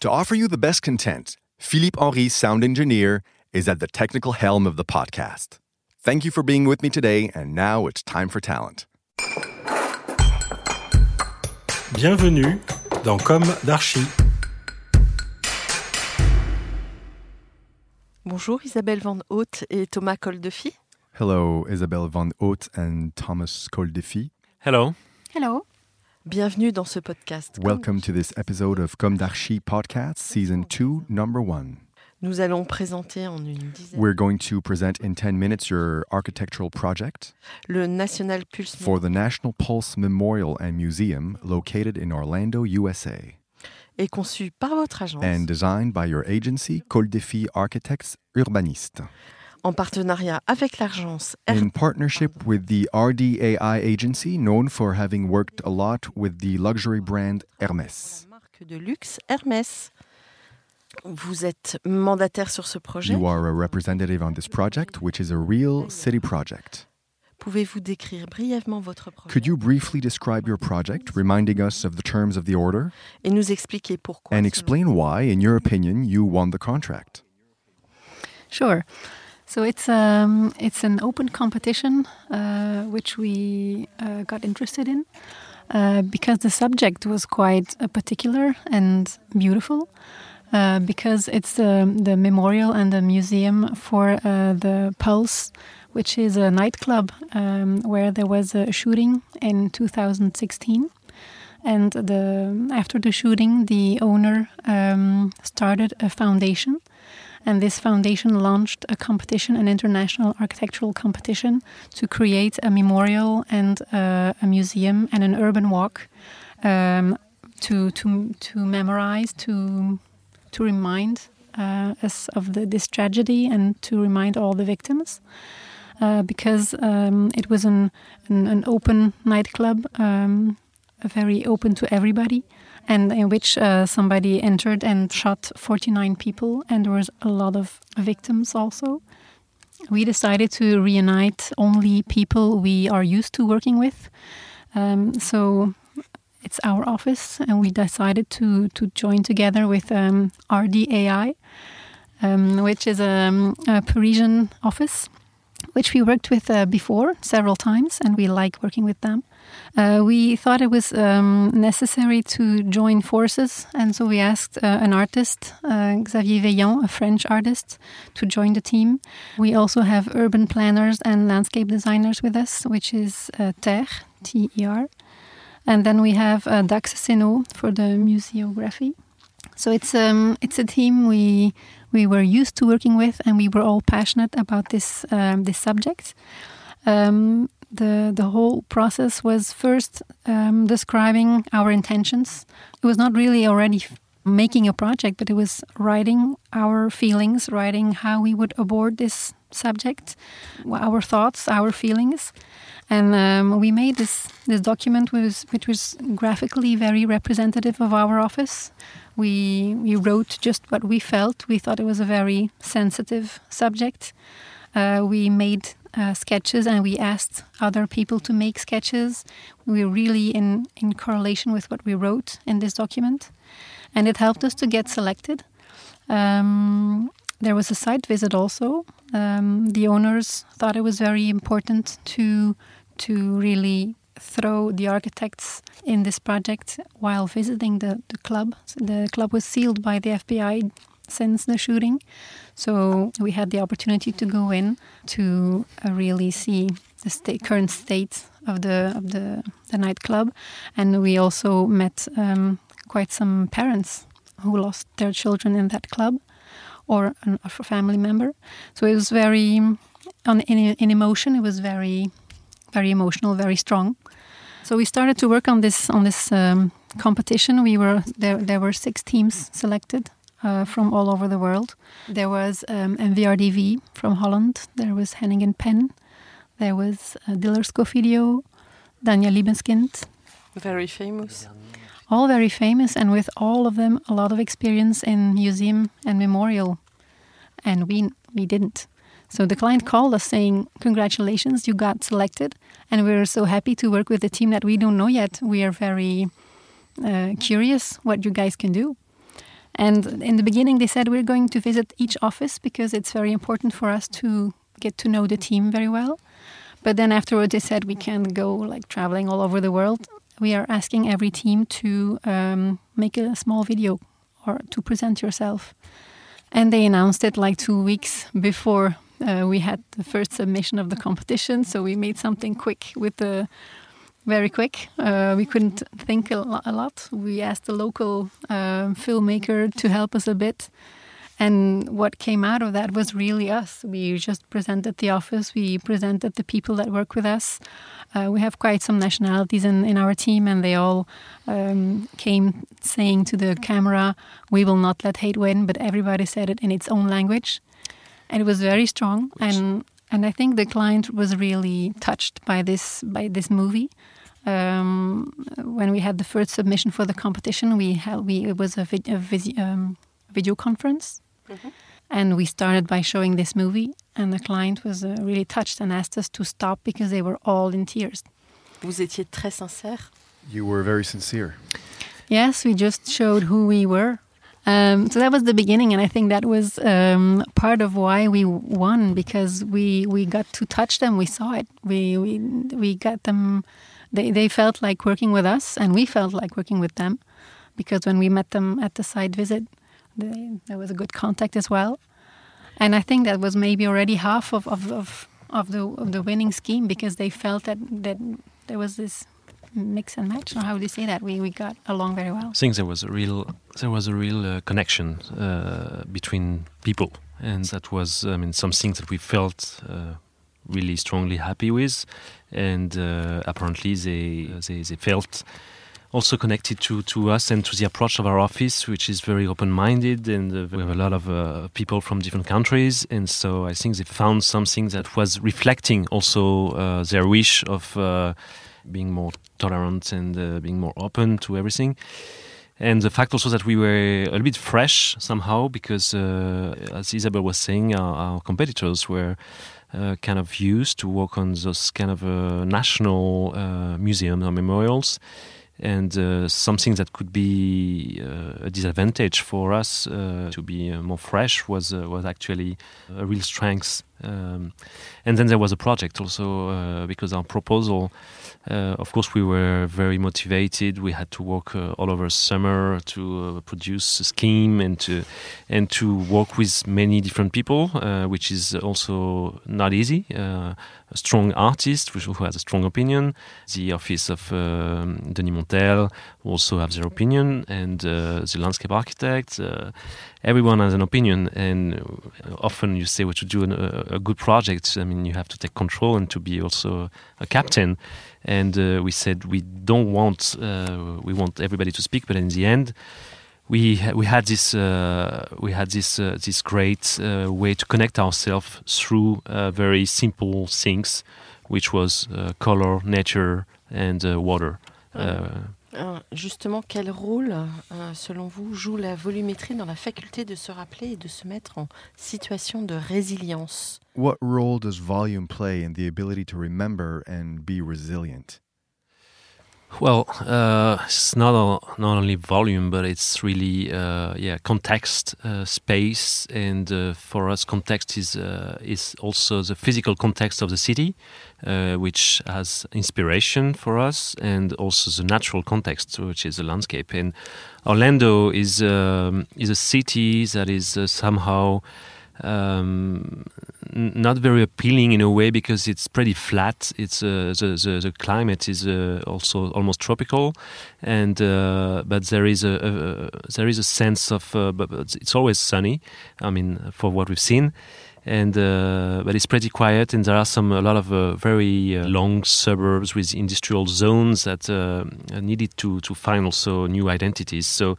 To offer you the best content, Philippe Henry, sound engineer, is at the technical helm of the podcast. Thank you for being with me today, and now it's time for talent. Bienvenue dans Comme d'Archi. Bonjour Isabelle Van Haute et Thomas Coldefy. Hello, Isabelle Van Haute and Thomas Coldefy. Hello. Hello. Bienvenue dans ce podcast. Welcome to this episode of Comme d'Archi podcast, season 2, number 1. Nous allons présenter en une dizaine. We're going to present in 10 minutes your architectural project le National Pulse for the National Pulse Memorial and Museum located in Orlando, USA, est conçu par votre agence. And designed by your agency, Coldefi Architects Urbanistes, en partenariat avec l'agence in partnership with the RDAI agency, known for having worked a lot with the luxury brand Hermès. la marque de luxe Hermès. Vous êtes mandataire sur ce projet? You are a representative on this project, which is a real city project. Pouvez-vous décrire brièvement votre projet? Could you briefly describe your project, reminding us of the terms of the order, et nous expliquer pourquoi and explain why, in your opinion, you won the contract? Sure. So it's um it's an open competition uh, which we uh, got interested in uh, because the subject was quite uh, particular and beautiful. Uh, because it's the the memorial and the museum for uh, the Pulse, which is a nightclub um, where there was a shooting in 2016. And the after the shooting, the owner um, started a foundation, and this foundation launched a competition, an international architectural competition, to create a memorial and uh, a museum and an urban walk um, to to to memorize to to remind uh, us of the, this tragedy and to remind all the victims. Uh, because um, it was an, an, an open nightclub, um, very open to everybody, and in which uh, somebody entered and shot 49 people, and there was a lot of victims also. We decided to reunite only people we are used to working with. Um, so it's our office, and we decided to to join together with um, RDAI, um, which is a, a Parisian office, which we worked with uh, before several times, and we like working with them. Uh, we thought it was um, necessary to join forces, and so we asked uh, an artist, uh, Xavier Veilhan, a French artist, to join the team. We also have urban planners and landscape designers with us, which is uh, Ter, T E R. And then we have uh, Dax Seno for the museography. So it's um, it's a team we we were used to working with, and we were all passionate about this um, this subject. Um, the the whole process was first um, describing our intentions. It was not really already making a project, but it was writing our feelings, writing how we would abort this subject, our thoughts, our feelings, and um, we made this this document was which was graphically very representative of our office. We we wrote just what we felt. We thought it was a very sensitive subject. Uh, we made uh, sketches and we asked other people to make sketches. We were really in in correlation with what we wrote in this document, and it helped us to get selected. Um, there was a site visit also. Um, the owners thought it was very important to to really throw the architects in this project while visiting the, the club. So the club was sealed by the FBI since the shooting, so we had the opportunity to go in to uh, really see the sta current state of the of the, the nightclub, and we also met um, quite some parents who lost their children in that club or an, a family member. So it was very, on in, in emotion, it was very, very emotional, very strong. So we started to work on this on this um, competition. We were there. There were six teams selected uh, from all over the world. There was um, MVRDV from Holland. There was Heneghan Peng. There was uh, Diller Scofidio, Daniel Libeskind. Very famous. All very famous, and with all of them, a lot of experience in museum and memorial. And we we didn't. So the client called us saying, "Congratulations, you got selected, and we're so happy to work with a team that we don't know yet. We are very uh, curious what you guys can do." And in the beginning, they said we're going to visit each office because it's very important for us to get to know the team very well. But then afterwards, they said we can't go like traveling all over the world. We are asking every team to um, make a small video or to present yourself. And they announced it like two weeks before uh, we had the first submission of the competition. So we made something quick with the very quick. Uh, we couldn't think a, lo- a, lot. We asked the local uh, filmmaker to help us a bit. And what came out of that was really us. We just presented the office, we presented the people that work with us. Uh, we have quite some nationalities in, in our team, and they all um, came saying to the camera, We will not let hate win, but everybody said it in its own language. And it was very strong. And, and I think the client was really touched by this, by this movie. Um, when we had the first submission for the competition, we held, we, it was a, vid, a vis, um, video conference Mm-hmm. And we started by showing this movie, and the client was uh, really touched and asked us to stop because they were all in tears. Vous étiez très sincère. You were very sincere. Yes, we just showed who we were. Um, so that was the beginning, and I think that was um, part of why we won because we we got to touch them. We saw it. We we we got them. They they felt like working with us, and we felt like working with them because when we met them at the site visit, they, there was a good contact as well. And I think that was maybe already half of, of, of, of the of the winning scheme because they felt that, that there was this mix and match or how do you say that we, we got along very well I think there was a real there was a real uh, connection uh, between people and that was I mean some things that we felt uh, really strongly happy with and uh, apparently they, they, they felt also connected to, to us and to the approach of our office, which is very open minded. And uh, we have a lot of uh, people from different countries. And so I think they found something that was reflecting also uh, their wish of uh, being more tolerant and uh, being more open to everything. And the fact also that we were a little bit fresh somehow, because uh, as Isabelle was saying, our, our competitors were. Uh, kind of used to work on those kind of uh, national uh, museums or memorials, and uh, something that could be a disadvantage for us to be more fresh was was actually a real strength. Um, and then there was a project also uh, because our proposal. Uh, of course, we were very motivated. We had to work uh, all over summer to uh, produce a scheme and to and to work with many different people, which is also not easy a strong artist who has a strong opinion. The office of um, Denis Montel also have their opinion, and uh, the landscape architect. Uh, everyone has an opinion, and often you say, "What to do a, a, good project?" I mean, you have to take control and to be also a captain. And uh, we said we don't want uh, we want everybody to speak, but in the end we we had this uh, we had this uh, this great uh, way to connect ourselves through uh, very simple things, which was uh, color, nature, and uh, water. justement, quel rôle, selon vous, joue la volumétrie dans la faculté de se rappeler et de se mettre en situation de résilience? What role does volume play in the ability to remember and be resilient Well, uh, it's not not only volume, but it's really uh, yeah context, uh, space, and uh, for us, context is uh, is also the physical context of the city, uh, which has inspiration for us, and also the natural context, which is the landscape. And Orlando is um, is a city that is somehow um, not very appealing in a way because it's pretty flat. It's uh, the, the, the climate is uh, also almost tropical, and uh, but there is a, a, there is a sense of uh, but it's always sunny. I mean, for what we've seen. And uh, but it's pretty quiet, and there are some a lot of uh, very long suburbs with industrial zones that needed to to find also new identities. So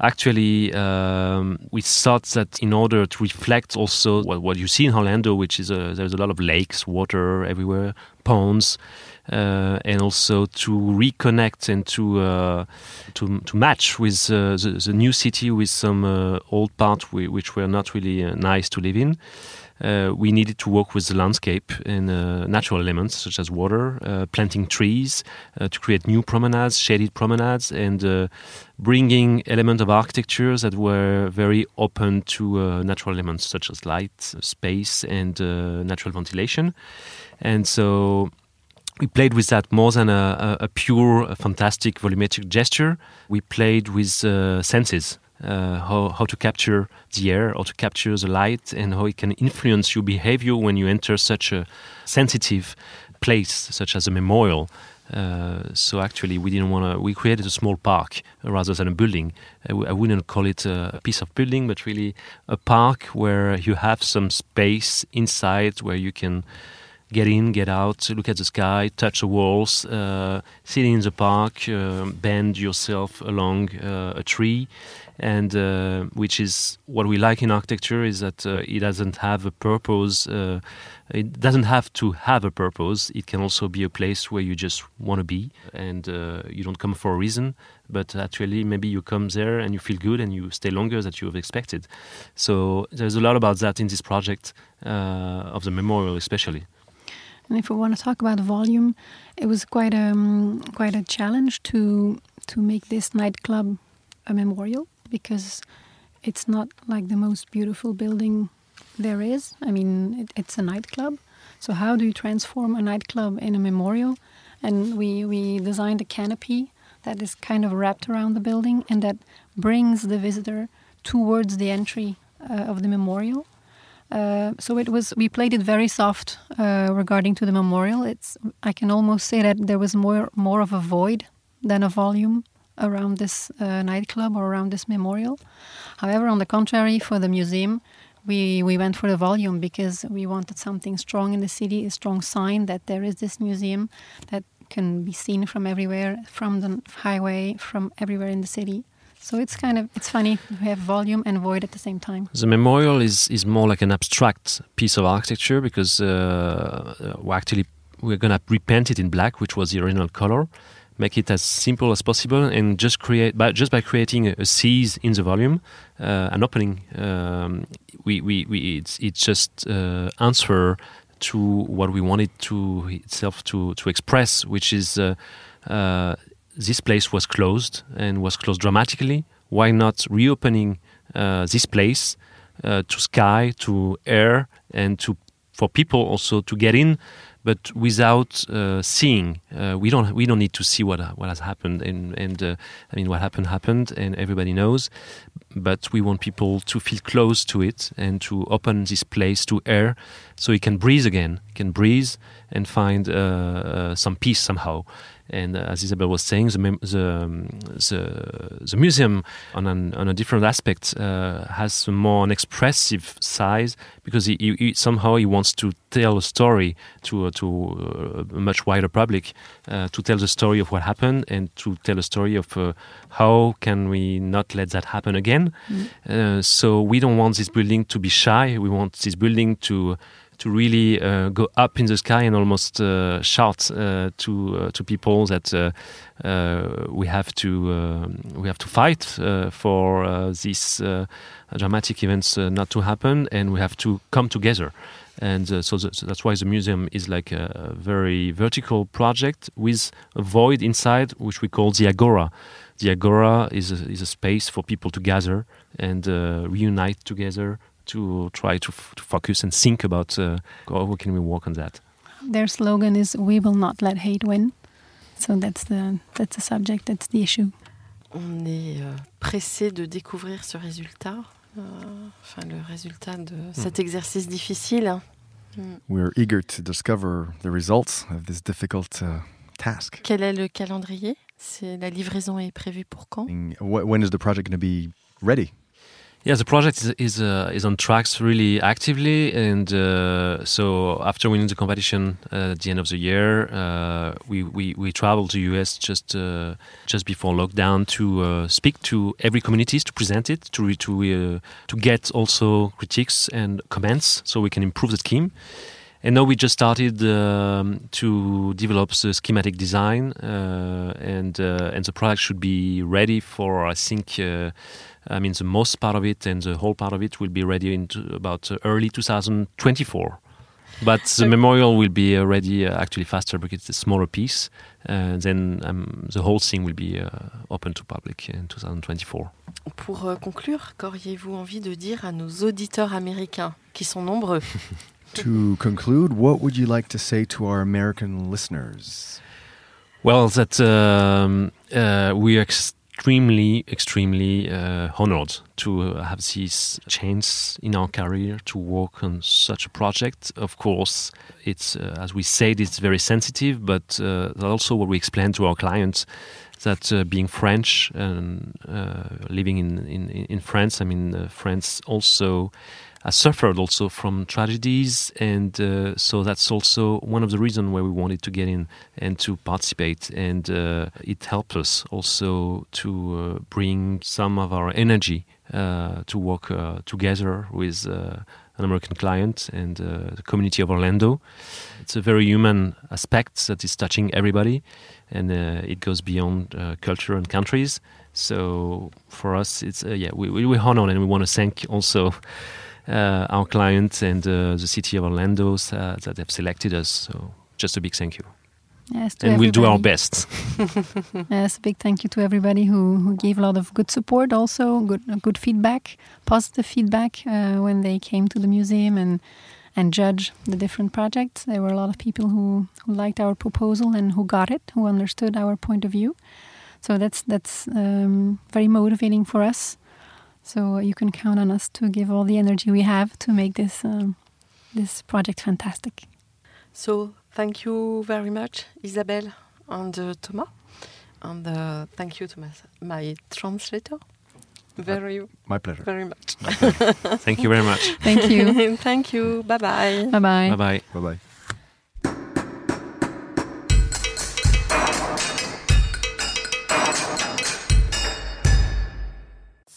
actually um, we thought that in order to reflect also what, what you see in Orlando, which is a, there's a lot of lakes, water everywhere, ponds, uh, and also to reconnect and to uh, to, to match with uh, the, the, new city with some uh, old parts which were not really uh, nice to live in. Uh, we needed to work with the landscape and uh, natural elements such as water, uh, planting trees to create new promenades, shaded promenades, and bringing elements of architecture that were very open to natural elements such as light, space, and natural ventilation. And so we played with that more than a, a, pure, a fantastic volumetric gesture. We played with uh, senses, uh, how, how to capture the air, how to capture the light, and how it can influence your behavior when you enter such a sensitive place, such as a memorial. Uh, so actually, we didn't want to. We created a small park rather than a building. W- I wouldn't call it a piece of building, but really a park where you have some space inside where you can get in, get out, look at the sky, touch the walls, uh, sit in the park, uh, bend yourself along uh, a tree, and uh, which is what we like in architecture is that uh, it doesn't have a purpose. Uh, it doesn't have to have a purpose. It can also be a place where you just want to be, and you don't come for a reason, but actually maybe you come there and you feel good and you stay longer than you have expected. So there's a lot about that in this project of the memorial, especially. And if we want to talk about volume, it was quite a um, quite a challenge to to make this nightclub a memorial because it's not like the most beautiful building there is. I mean, it, it's a nightclub. So how do you transform a nightclub in a memorial? And we we designed a canopy that is kind of wrapped around the building and that brings the visitor towards the entry uh, of the memorial uh, so it was. We played it very soft uh, regarding to the memorial. It's. I can almost say that there was more more of a void than a volume around this uh, nightclub or around this memorial. However, on the contrary, for the museum, we we went for the volume because we wanted something strong in the city, a strong sign that there is this museum that can be seen from everywhere, from the highway, from everywhere in the city. So it's kind of it's funny we have volume and void at the same time. The memorial is is more like an abstract piece of architecture because uh, we actually we're gonna repaint it in black, which was the original color, make it as simple as possible, and just create by just by creating a, a seize in the volume, uh, an opening. Um, we, we, we it's it's just uh, answer to what we wanted to itself to to express, which is. Uh, uh this place was closed and was closed dramatically. Why not reopening uh, this place uh, to sky, to air, and to for people also to get in, but without uh, seeing. Uh, we don't we don't need to see what what has happened, and and uh, I mean what happened happened, and everybody knows. But we want people to feel close to it and to open this place to air, so he can breathe again, can breathe and find uh, some peace somehow. And uh, as Isabelle was saying, the, the, um, the, the, museum, on, an, on a different aspect, uh, has a more an expressive size because he, he, somehow he wants to tell a story to, uh, to uh, a much wider public, uh, to tell the story of what happened and to tell a story of uh, how can we not let that happen again. Mm. so we don't want this building to be shy. We want this building to to really uh, go up in the sky and almost uh, shout uh, to to people that we have to we have to fight for these dramatic events not to happen, and we have to come together and uh, so, so, that's why the museum is like a very vertical project with a void inside which we call the agora the agora is a, is a space for people to gather and uh, reunite together to try to, to focus and think about uh, how can we work on that. Their slogan is "We will not let hate win." So that's the that's the subject. That's the issue. On est euh, pressé de découvrir ce résultat, euh, enfin le résultat de mm. exercice difficile. Mm. We're eager to discover the results of this difficult uh, task. Quel est le calendrier C'est la livraison est prévue pour quand When is the project going to be ready? Yeah, the project is is, uh, is on tracks really actively, and uh, so after winning the competition uh, at the end of the year, uh, we, we we traveled to US just uh, just before lockdown to uh, speak to every communities to present it to re- to to get also critiques and comments so we can improve the scheme. And now we just started um, to develop the schematic design, and and the product should be ready for I think I mean, the most part of it and the whole part of it will be ready in about uh, early 2024. But the memorial will be uh, ready uh, actually faster because it's a smaller piece. Uh, then um, the whole thing will be uh, open to public in 2024. Pour euh, conclure, qu'auriez-vous envie de dire à nos auditeurs américains, qui sont nombreux? To conclude, what would you like to say to our American listeners? Well, that um, uh, we are extremely, extremely uh, honored to uh, have this chance in our career to work on such a project. Of course, it's uh, as we said, it's very sensitive, but uh, also what we explain to our clients that uh, being French and uh, living in, in in France, I mean, France also suffered also from tragedies, and uh, so that's also one of the reasons why we wanted to get in and to participate. And uh, it helped us also to uh, bring some of our energy uh, to work uh, together with uh, an American client and the community of Orlando. It's a very human aspect that is touching everybody, and it goes beyond culture and countries. So for us, it's yeah, we we, we honor and we want to thank also uh, our clients and uh, the city of Orlando uh, that have selected us. So just a big thank you. Yes, and everybody. we'll do our best. yes, a big thank you to everybody who, who gave a lot of good support, also good good feedback, positive feedback uh, when they came to the museum and and judge the different projects. There were a lot of people who, who liked our proposal and who got it, who understood our point of view. So that's that's um, very motivating for us so you can count on us to give all the energy we have to make this um, this project fantastic. So thank you very much, Isabelle and uh, Thomas, and uh, thank you to my, my translator. Very, my pleasure. Very much. thank you very much. Thank you. thank you. Bye bye. Bye bye. Bye bye. Bye bye.